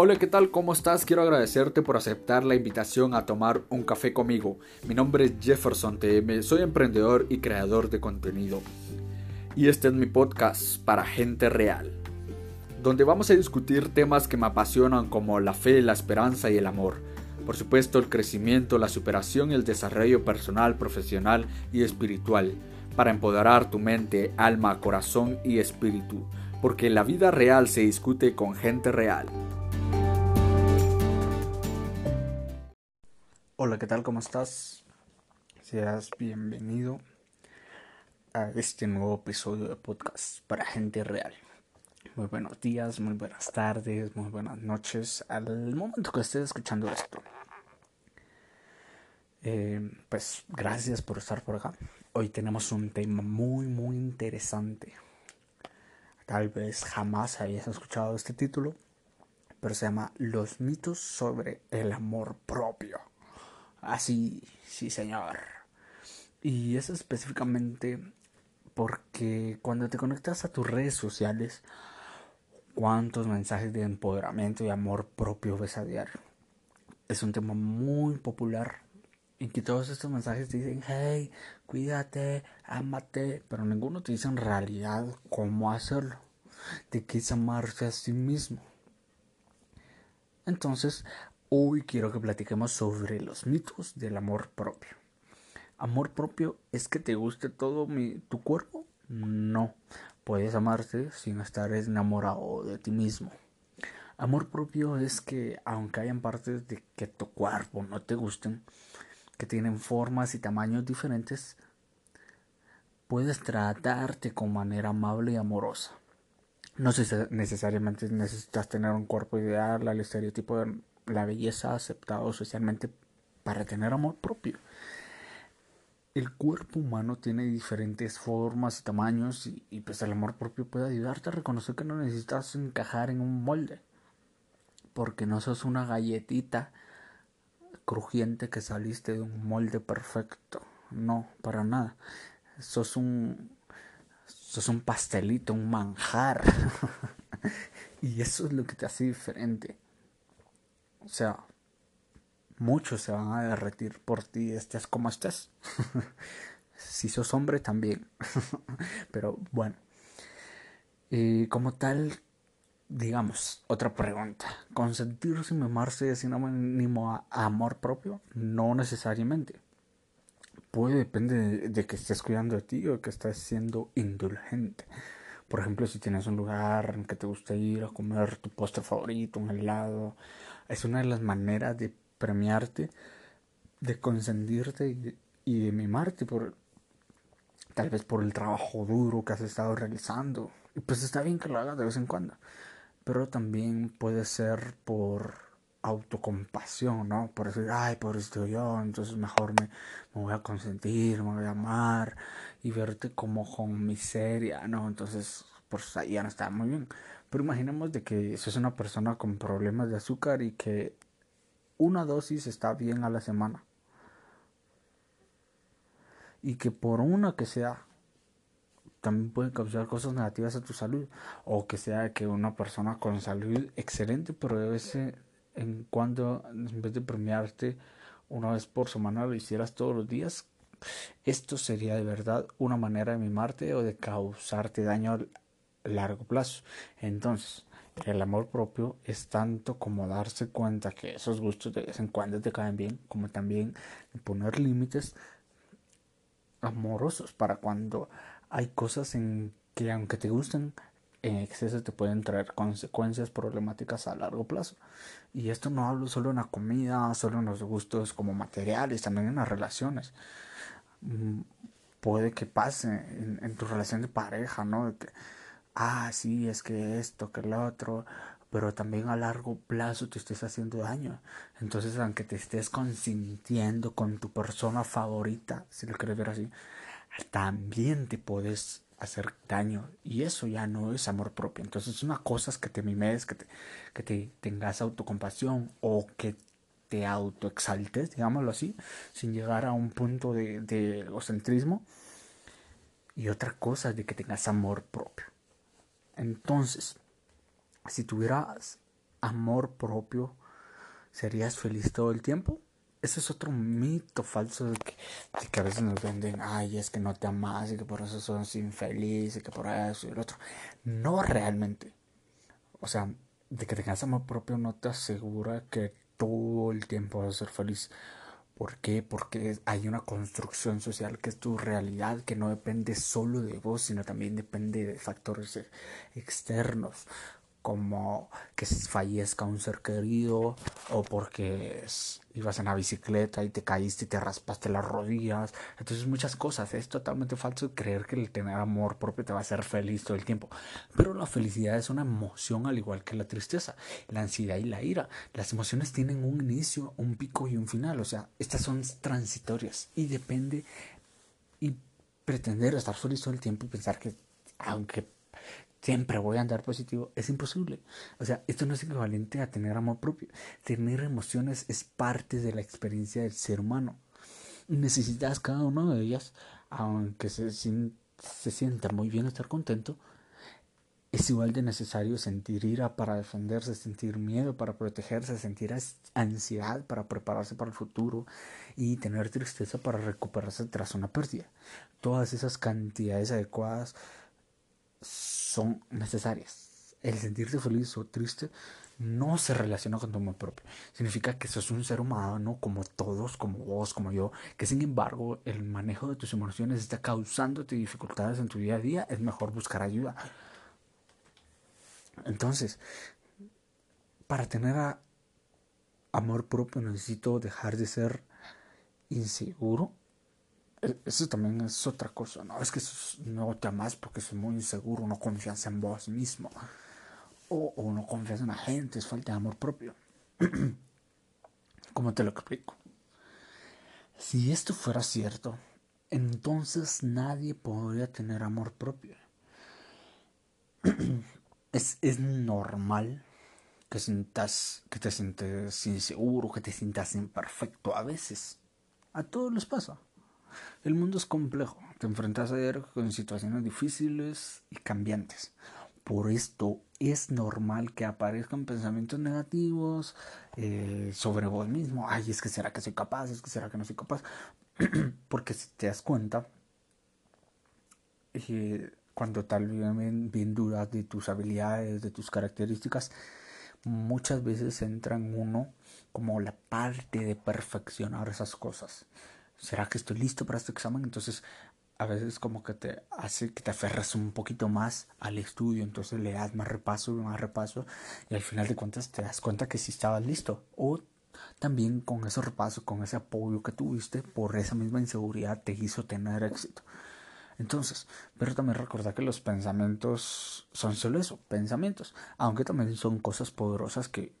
Hola, ¿qué tal? ¿Cómo estás? Quiero agradecerte por aceptar la invitación a tomar un café conmigo. Mi nombre es Jefferson TM, soy emprendedor y creador de contenido. Y este es mi podcast para gente real, donde vamos a discutir temas que me apasionan como la fe, la esperanza y el amor. Por supuesto, el crecimiento, la superación y el desarrollo personal, profesional y espiritual, para empoderar tu mente, alma, corazón y espíritu, porque la vida real se discute con gente real. Hola, ¿qué tal? ¿Cómo estás? Seas bienvenido a este nuevo episodio de podcast para gente real. Muy buenos días, muy buenas tardes, muy buenas noches al momento que estés escuchando esto. Eh, pues gracias por estar por acá. Hoy tenemos un tema muy, muy interesante. Tal vez jamás hayas escuchado este título, pero se llama Los mitos sobre el amor propio. Así, sí señor. Y eso específicamente porque cuando te conectas a tus redes sociales, cuántos mensajes de empoderamiento y amor propio ves a diario. Es un tema muy popular y que todos estos mensajes dicen, hey, cuídate, ámate, pero ninguno te dice en realidad cómo hacerlo. De qué amarse a sí mismo. Entonces, Hoy quiero que platiquemos sobre los mitos del amor propio. ¿Amor propio es que te guste todo mi, tu cuerpo? No, puedes amarte sin estar enamorado de ti mismo. Amor propio es que aunque hayan partes de que tu cuerpo no te gusten, que tienen formas y tamaños diferentes, puedes tratarte con manera amable y amorosa. No necesariamente necesitas tener un cuerpo ideal al estereotipo de la belleza aceptado socialmente para tener amor propio. El cuerpo humano tiene diferentes formas y tamaños y, pues el amor propio puede ayudarte a reconocer que no necesitas encajar en un molde. Porque no sos una galletita crujiente que saliste de un molde perfecto. No, para nada. Sos un sos un pastelito, un manjar. y eso es lo que te hace diferente. O sea, muchos se van a derretir por ti, estés como estés. si sos hombre también. Pero bueno. Y como tal, digamos, otra pregunta. ¿Consentirse y mimarse es sinónimo a, amor propio? No necesariamente. Puede depender de, de, que estés cuidando de ti o que estés siendo indulgente. Por ejemplo, si tienes un lugar en que te gusta ir a comer tu postre favorito, un helado, es una de las maneras de premiarte, de consentirte y de, mimarte por tal vez por el trabajo duro que has estado realizando. Y pues está bien que lo hagas de vez en cuando. Pero también puede ser por autocompasión, ¿no? Por decir, ay, esto yo, entonces mejor me, me, voy a consentir, me voy a amar y verte como con miseria, ¿no? Entonces, pues ahí ya no está muy bien. Pero imaginemos de que sos una persona con problemas de azúcar y que una dosis está bien a la semana. Y que por una que sea también puede causar cosas negativas a tu salud. O que sea que una persona con salud excelente, pero de vez en cuando, en vez de premiarte una vez por semana, lo hicieras todos los días. Esto sería de verdad una manera de mimarte o de causarte daño largo plazo. Entonces, el amor propio es tanto como darse cuenta que esos gustos de vez en cuando te caen bien, como también poner límites amorosos para cuando hay cosas en que aunque te gusten, en exceso te pueden traer consecuencias problemáticas a largo plazo. Y esto no hablo solo en la comida, solo en los gustos como materiales, también en las relaciones. Mm, puede que pase en, tu relación de pareja, ¿no? Ah, sí, es que esto, que lo otro, pero también a largo plazo te estés haciendo daño. Entonces, aunque te estés consintiendo con tu persona favorita, si lo quieres ver así, también te puedes hacer daño y eso ya no es amor propio. Entonces, una cosa es que te mimes, que te, que te tengas autocompasión o que te autoexaltes, digámoslo así, sin llegar a un punto de, de egocentrismo. Y otra cosa es de que tengas amor propio. Entonces, si tuvieras amor propio, ¿serías feliz todo el tiempo? Ese es otro mito falso de que, a veces nos venden, ay, es que no te amas y que por eso sos infeliz y que por eso y el otro. No realmente. O sea, de que tengas amor propio no te asegura que todo el tiempo vas a ser feliz. ¿Por qué? Porque hay una construcción social que es tu realidad, que no depende solo de vos, sino también depende de factores externos como que fallezca un ser querido o porque ibas en la bicicleta y te caíste y te raspaste las rodillas. Entonces muchas cosas. Es totalmente falso creer que el tener amor propio te va a hacer feliz todo el tiempo. Pero la felicidad es una emoción al igual que la tristeza, la ansiedad y la ira. Las emociones tienen un inicio, un pico y un final. O sea, estas son transitorias y depende y pretender estar feliz todo el tiempo y pensar que aunque siempre voy a andar positivo, es imposible. O sea, esto no es equivalente a tener amor propio. Tener emociones es parte de la experiencia del ser humano. Necesitas cada una de ellas, aunque se, se sienta muy bien estar contento, es igual de necesario sentir ira para defenderse, sentir miedo para protegerse, sentir ansiedad para prepararse para el futuro y tener tristeza para recuperarse tras una pérdida. Todas esas cantidades adecuadas son necesarias. El sentirte feliz o triste no se relaciona con tu amor propio. Significa que sos un ser humano como todos, como vos, como yo, que sin embargo el manejo de tus emociones está causándote dificultades en tu día a día, es mejor buscar ayuda. Entonces, para tener amor propio necesito dejar de ser inseguro eso también es otra cosa, ¿no? Es que no te amas porque es muy inseguro, no confías en vos mismo. O, o no confías en la gente, es falta de amor propio. ¿Cómo te lo explico? Si esto fuera cierto, entonces nadie podría tener amor propio. es, es normal que sientas, que te sientes inseguro, que te sientas imperfecto a veces. A todos les pasa. El mundo es complejo, te enfrentas a con situaciones difíciles y cambiantes. Por esto es normal que aparezcan pensamientos negativos eh, sobre vos mismo. Ay, es que será que soy capaz, es que será que no soy capaz. Porque si te das cuenta, eh, cuando tal vez bien dudas de tus habilidades, de tus características, muchas veces entra en uno como la parte de perfeccionar esas cosas. ¿Será que estoy listo para este examen? Entonces, a veces como que te hace que te aferras un poquito más al estudio, entonces le das más repaso y más repaso y al final de cuentas te das cuenta que sí estabas listo. O también con ese repaso, con ese apoyo que tuviste, por esa misma inseguridad te hizo tener éxito. Entonces, pero también recordar que los pensamientos son solo eso, pensamientos, aunque también son cosas poderosas que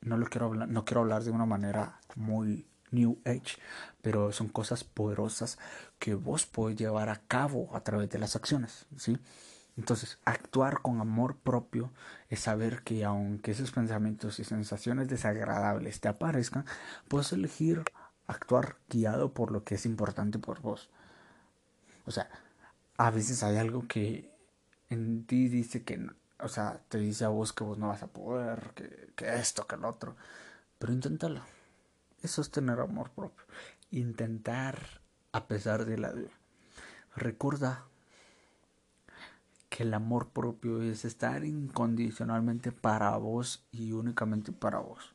no lo quiero hablar, no quiero hablar de una manera muy New Age, pero son cosas poderosas que vos podés llevar a cabo a través de las acciones, ¿sí? Entonces, actuar con amor propio es saber que aunque esos pensamientos y sensaciones desagradables te aparezcan, puedes elegir actuar guiado por lo que es importante por vos. O sea, a veces hay algo que en ti dice que, o sea, te dice a vos que vos no vas a poder, que, que esto, que el otro, pero inténtalo eso es tener amor propio. Intentar a pesar de la duda. Recuerda que el amor propio es estar incondicionalmente para vos y únicamente para vos.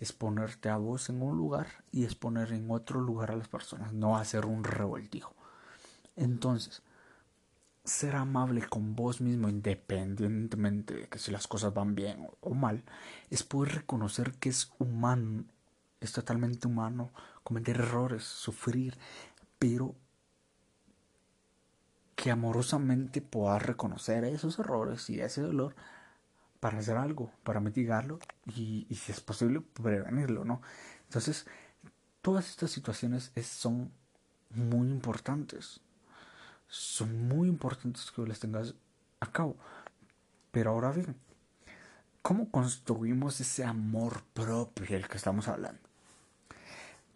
Es ponerte a vos en un lugar y es poner en otro lugar a las personas, no hacer un revoltijo. Entonces, ser amable con vos mismo, independientemente de que si las cosas van bien o mal, es poder reconocer que es humano es totalmente humano cometer errores, sufrir, pero que amorosamente puedas reconocer esos errores y ese dolor para hacer algo, para mitigarlo y, si es posible prevenirlo, ¿no? Entonces, todas estas situaciones son muy importantes. Son muy importantes que las tengas a cabo. Pero ahora bien, ¿cómo construimos ese amor propio del que estamos hablando?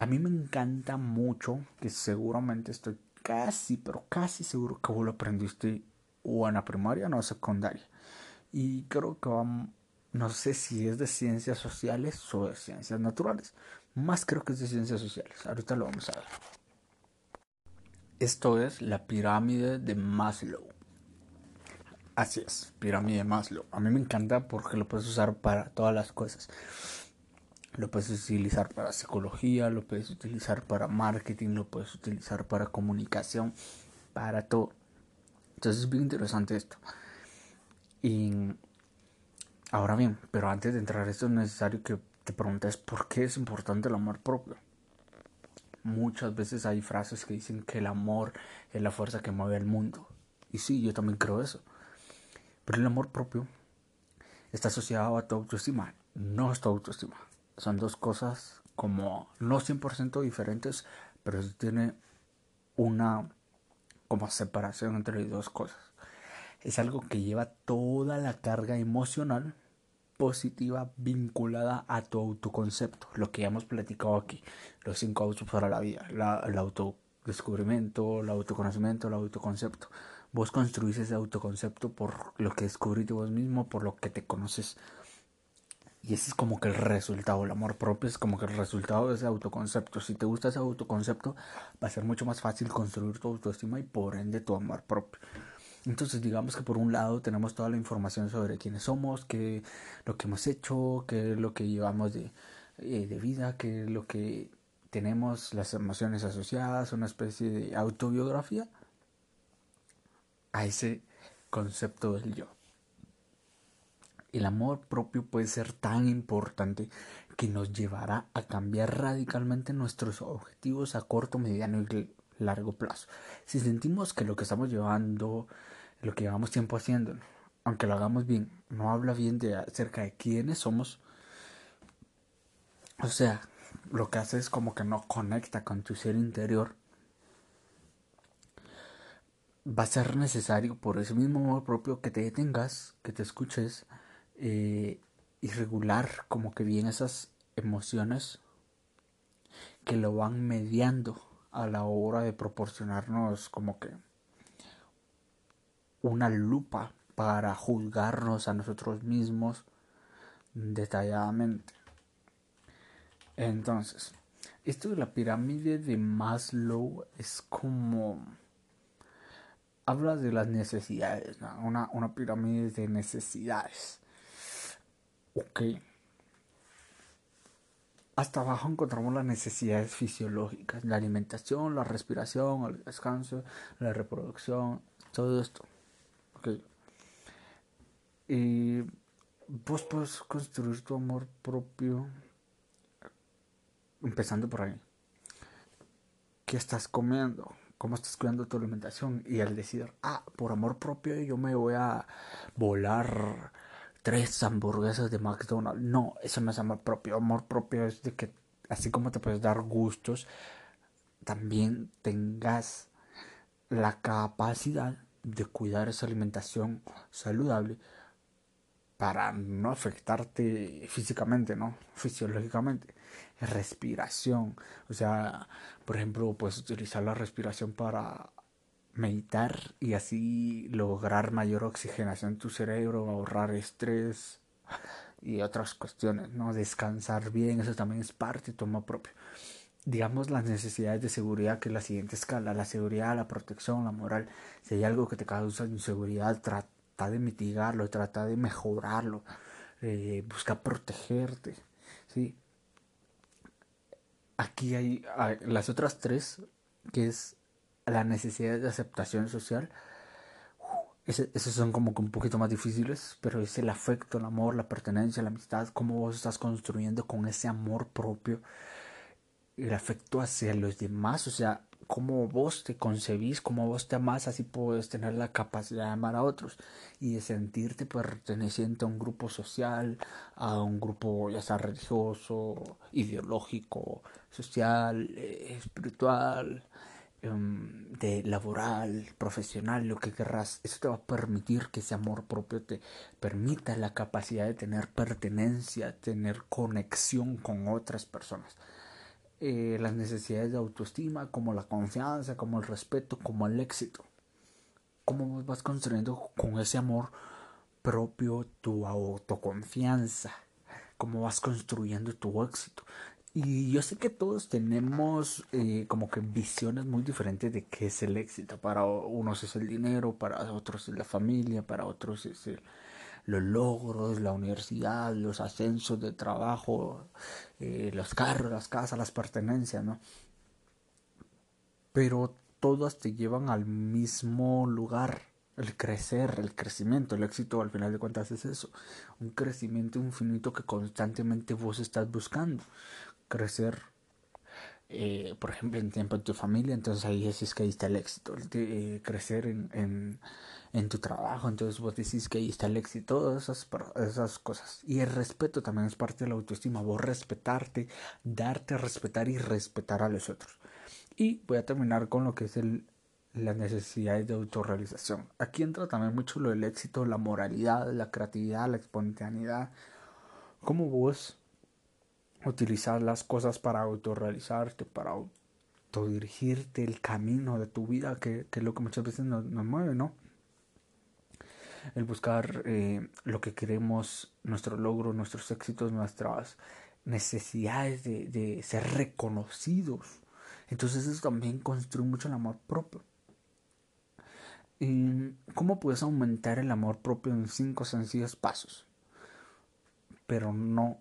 A mí me encanta mucho, que seguramente estoy casi, pero casi seguro que vos lo aprendiste o en la primaria o en la secundaria. Y creo que va no sé si es de ciencias sociales o de ciencias naturales. Más creo que es de ciencias sociales. Ahorita lo vamos a ver. Esto es la pirámide de Maslow. Así es, pirámide de Maslow. A mí me encanta porque lo puedes usar para todas las cosas. Lo puedes utilizar para psicología, lo puedes utilizar para marketing, lo puedes utilizar para comunicación, para todo. Entonces es bien interesante esto. Y ahora bien, pero antes de entrar a esto es necesario que te preguntes por qué es importante el amor propio. Muchas veces hay frases que dicen que el amor es la fuerza que mueve el mundo. Y sí, yo también creo eso. Pero el amor propio está asociado a tu autoestima, no es tu autoestima. Son dos cosas como no 100% diferentes, pero tiene una como separación entre las dos cosas. Es algo que lleva toda la carga emocional positiva vinculada a tu autoconcepto, lo que ya hemos platicado aquí, los cinco autos para la vida, el autodescubrimiento, el autoconocimiento, el autoconcepto. Vos construís ese autoconcepto por lo que descubriste vos mismo, por lo que te conoces. Y ese es como que el resultado, el amor propio es como que el resultado de ese autoconcepto. Si te gusta ese autoconcepto, va a ser mucho más fácil construir tu autoestima y por ende tu amor propio. Entonces digamos que por un lado tenemos toda la información sobre quiénes somos, qué lo que hemos hecho, qué es lo que llevamos de, eh, de vida, qué es lo que tenemos, las emociones asociadas, una especie de autobiografía a ese concepto del yo. El amor propio puede ser tan importante que nos llevará a cambiar radicalmente nuestros objetivos a corto, mediano y largo plazo. Si sentimos que lo que estamos llevando lo que llevamos tiempo haciendo, aunque lo hagamos bien, no habla bien de acerca de quiénes somos. O sea, lo que hace es como que no conecta con tu ser interior. Va a ser necesario por ese mismo amor propio que te detengas, que te escuches eh, y regular como que bien esas emociones que lo van mediando a la hora de proporcionarnos como que una lupa para juzgarnos a nosotros mismos detalladamente. Entonces, esto de la pirámide de Maslow es como... Habla de las necesidades, una, una pirámide de necesidades. Ok. Hasta abajo encontramos las necesidades fisiológicas, la alimentación, la respiración, el descanso, la reproducción, todo esto. Y vos puedes construir tu amor propio empezando por ahí. ¿Qué estás comiendo? ¿Cómo estás cuidando tu alimentación? Y al decir, ah, por amor propio yo me voy a volar tres hamburguesas de McDonald's. No, eso no es amor propio. Amor propio es de que así como te puedes dar gustos, también tengas la capacidad de cuidar esa alimentación saludable para no afectarte físicamente, ¿no? Fisiológicamente. Respiración. O sea, por ejemplo, puedes utilizar la respiración para meditar y así lograr mayor oxigenación en tu cerebro, ahorrar estrés y otras cuestiones, ¿no? Descansar bien, eso también es parte de tu amor propio digamos, las necesidades de seguridad, que es la siguiente escala, la seguridad, la protección, la moral. Si hay algo que te causa inseguridad, trata de mitigarlo, trata de mejorarlo, eh, busca protegerte, ¿sí? Aquí hay, las otras tres, que es la necesidad de aceptación social. esos son como un poquito más difíciles, pero es el afecto, el amor, la pertenencia, la amistad, cómo vos estás construyendo con ese amor propio el afecto hacia los demás, o sea, cómo vos te concebís, cómo vos te amás, así puedes tener la capacidad de amar a otros y de sentirte perteneciente a un grupo social, a un grupo ya sea religioso, ideológico, social, eh, espiritual, em, de laboral, profesional, lo que querrás. Eso te va a permitir que ese amor propio te permita la capacidad de tener pertenencia, tener conexión con otras personas. Eh, las necesidades de autoestima, como la confianza, como el respeto, como el éxito. ¿Cómo vas construyendo con ese amor propio, tu autoconfianza, cómo vas construyendo tu éxito. Y yo sé que todos tenemos eh, como que visiones muy diferentes de qué es el éxito. Para unos es el dinero, para otros es la familia, para otros es los logros, la universidad, los ascensos de trabajo, eh, los carros, las casas, las pertenencias, ¿no? Pero todas te llevan al mismo lugar el crecer, el crecimiento, el éxito al final de cuentas es eso, un crecimiento infinito que constantemente vos estás buscando, crecer, eh, por ejemplo, en tiempo en tu familia, entonces ahí decís que ahí está el éxito, eh, crecer en, en, tu trabajo, entonces vos decís que ahí está el éxito, todas esas, esas cosas. Y el respeto también es parte de la autoestima, vos respetarte, darte a respetar y respetar a los otros. Y voy a terminar con lo que es el, las necesidades de autorrealización. Aquí entra también mucho lo del éxito, la moralidad, la creatividad, la espontaneidad. Cómo vos utilizar las cosas para autorrealizarte, para autodirigirte el camino de tu vida, que, es lo que muchas veces nos, mueve, ¿no? El buscar eh, lo que queremos, nuestro logro, nuestros éxitos, nuestras necesidades de, de ser reconocidos. Entonces eso también construye mucho el amor propio. ¿Cómo puedes aumentar el amor propio en cinco sencillos pasos? Pero no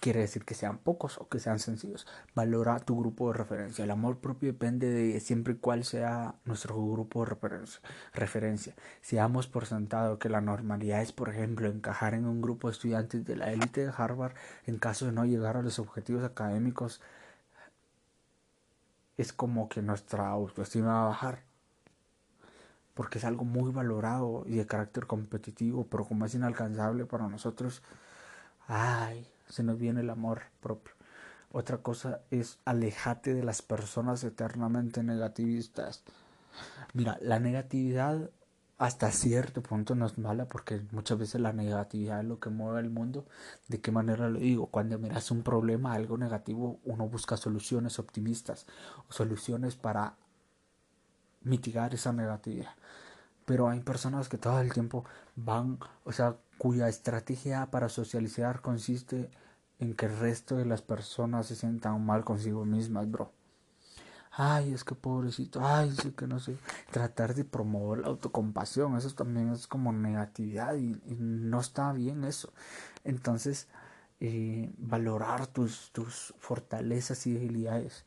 quiere decir que sean pocos o que sean sencillos. Valora tu grupo de referencia. El amor propio depende de siempre cuál sea nuestro grupo de referencia. referencia. Si damos por sentado que la normalidad es, por ejemplo, encajar en un grupo de estudiantes de la élite de Harvard en caso de no llegar a los objetivos académicos, es como que nuestra autoestima va a bajar porque es algo muy valorado y de carácter competitivo, pero como es inalcanzable para nosotros, ay, se nos viene el amor propio. Otra cosa es alejate de las personas eternamente negativistas. Mira, la negatividad hasta cierto punto no es mala porque muchas veces la negatividad es lo que mueve el mundo. ¿De qué manera lo digo? Cuando miras un problema, algo negativo, uno busca soluciones optimistas, soluciones para mitigar esa negatividad. Pero hay personas que todo el tiempo van, o sea, cuya estrategia para socializar consiste en que el resto de las personas se sientan mal consigo mismas, bro. Ay, es que pobrecito, ay, sí que no sé. Tratar de promover la autocompasión, eso también es como negatividad y, no está bien eso. Entonces, eh, valorar tus, tus fortalezas y debilidades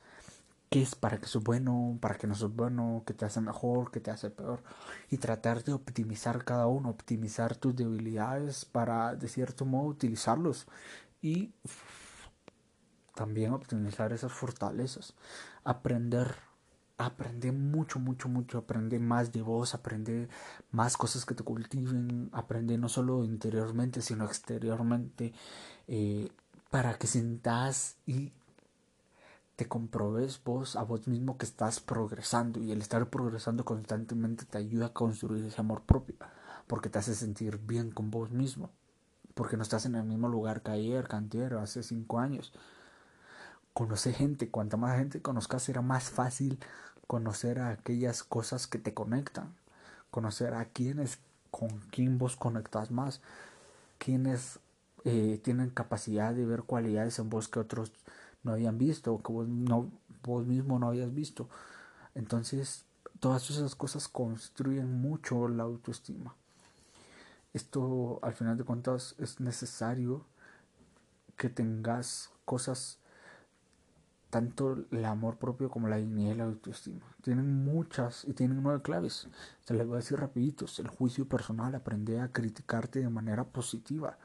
qué es para que sos bueno, para que no sos bueno, qué te hace mejor, qué te hace peor. Y tratar de optimizar cada uno, optimizar tus debilidades para de cierto modo utilizarlos. Y también optimizar esas fortalezas. Aprender, aprender mucho, mucho, mucho. Aprender más de vos, aprender más cosas que te cultiven. Aprender no solo interiormente, sino exteriormente. Eh, para que sientas y te comprobes vos a vos mismo que estás progresando y el estar progresando constantemente te ayuda a construir ese amor propio porque te hace sentir bien con vos mismo porque no estás en el mismo lugar que ayer, que hace cinco años. Conoce gente, cuanta más gente conozcas será más fácil conocer a aquellas cosas que te conectan, conocer a quienes con quien vos conectas más, quienes eh, tienen capacidad de ver cualidades en vos que otros no habían visto que vos, no, vos mismo no habías visto. Entonces, todas esas cosas construyen mucho la autoestima. Esto, al final de cuentas, es necesario que tengas cosas, tanto el amor propio como la dignidad y la autoestima. Tienen muchas y tienen nueve claves. Se les voy a decir rapiditos. El juicio personal, aprende a criticarte de manera positiva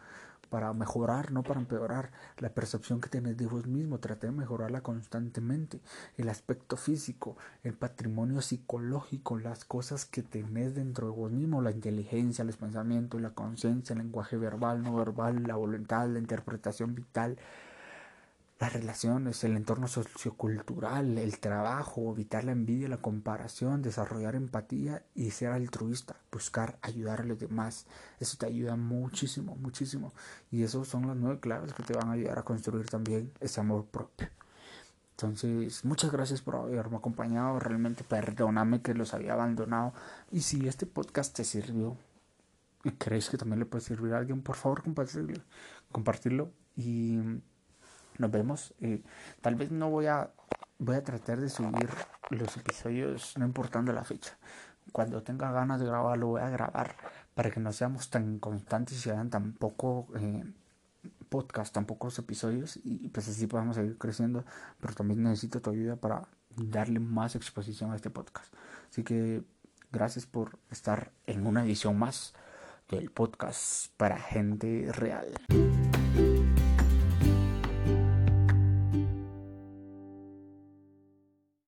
para mejorar, no para empeorar. La percepción que tienes de vos mismo, trata de mejorarla constantemente. El aspecto físico, el patrimonio psicológico, las cosas que tenés dentro de vos mismo, la inteligencia, los pensamientos, la conciencia, el lenguaje verbal, no verbal, la voluntad, la interpretación vital, las relaciones, el entorno sociocultural, el trabajo, evitar la envidia, la comparación, desarrollar empatía y ser altruista, buscar ayudar a los demás. Eso te ayuda muchísimo, muchísimo. Y esos son las nueve claves que te van a ayudar a construir también ese amor propio. Entonces, muchas gracias por haberme acompañado. Realmente perdóname que los había abandonado. Y si este podcast te sirvió, y crees que también le puede servir a alguien, por favor compartirlo, compartirlo y nos vemos. Eh, tal vez no voy a voy a tratar de subir los episodios no importando la fecha. Cuando tenga ganas de grabarlo voy a grabar para que no seamos tan constantes y sean tan poco eh, podcast, tan pocos episodios y pues así podemos seguir creciendo. Pero también necesito tu ayuda para darle más exposición a este podcast. Así que gracias por estar en una edición más del podcast para gente real.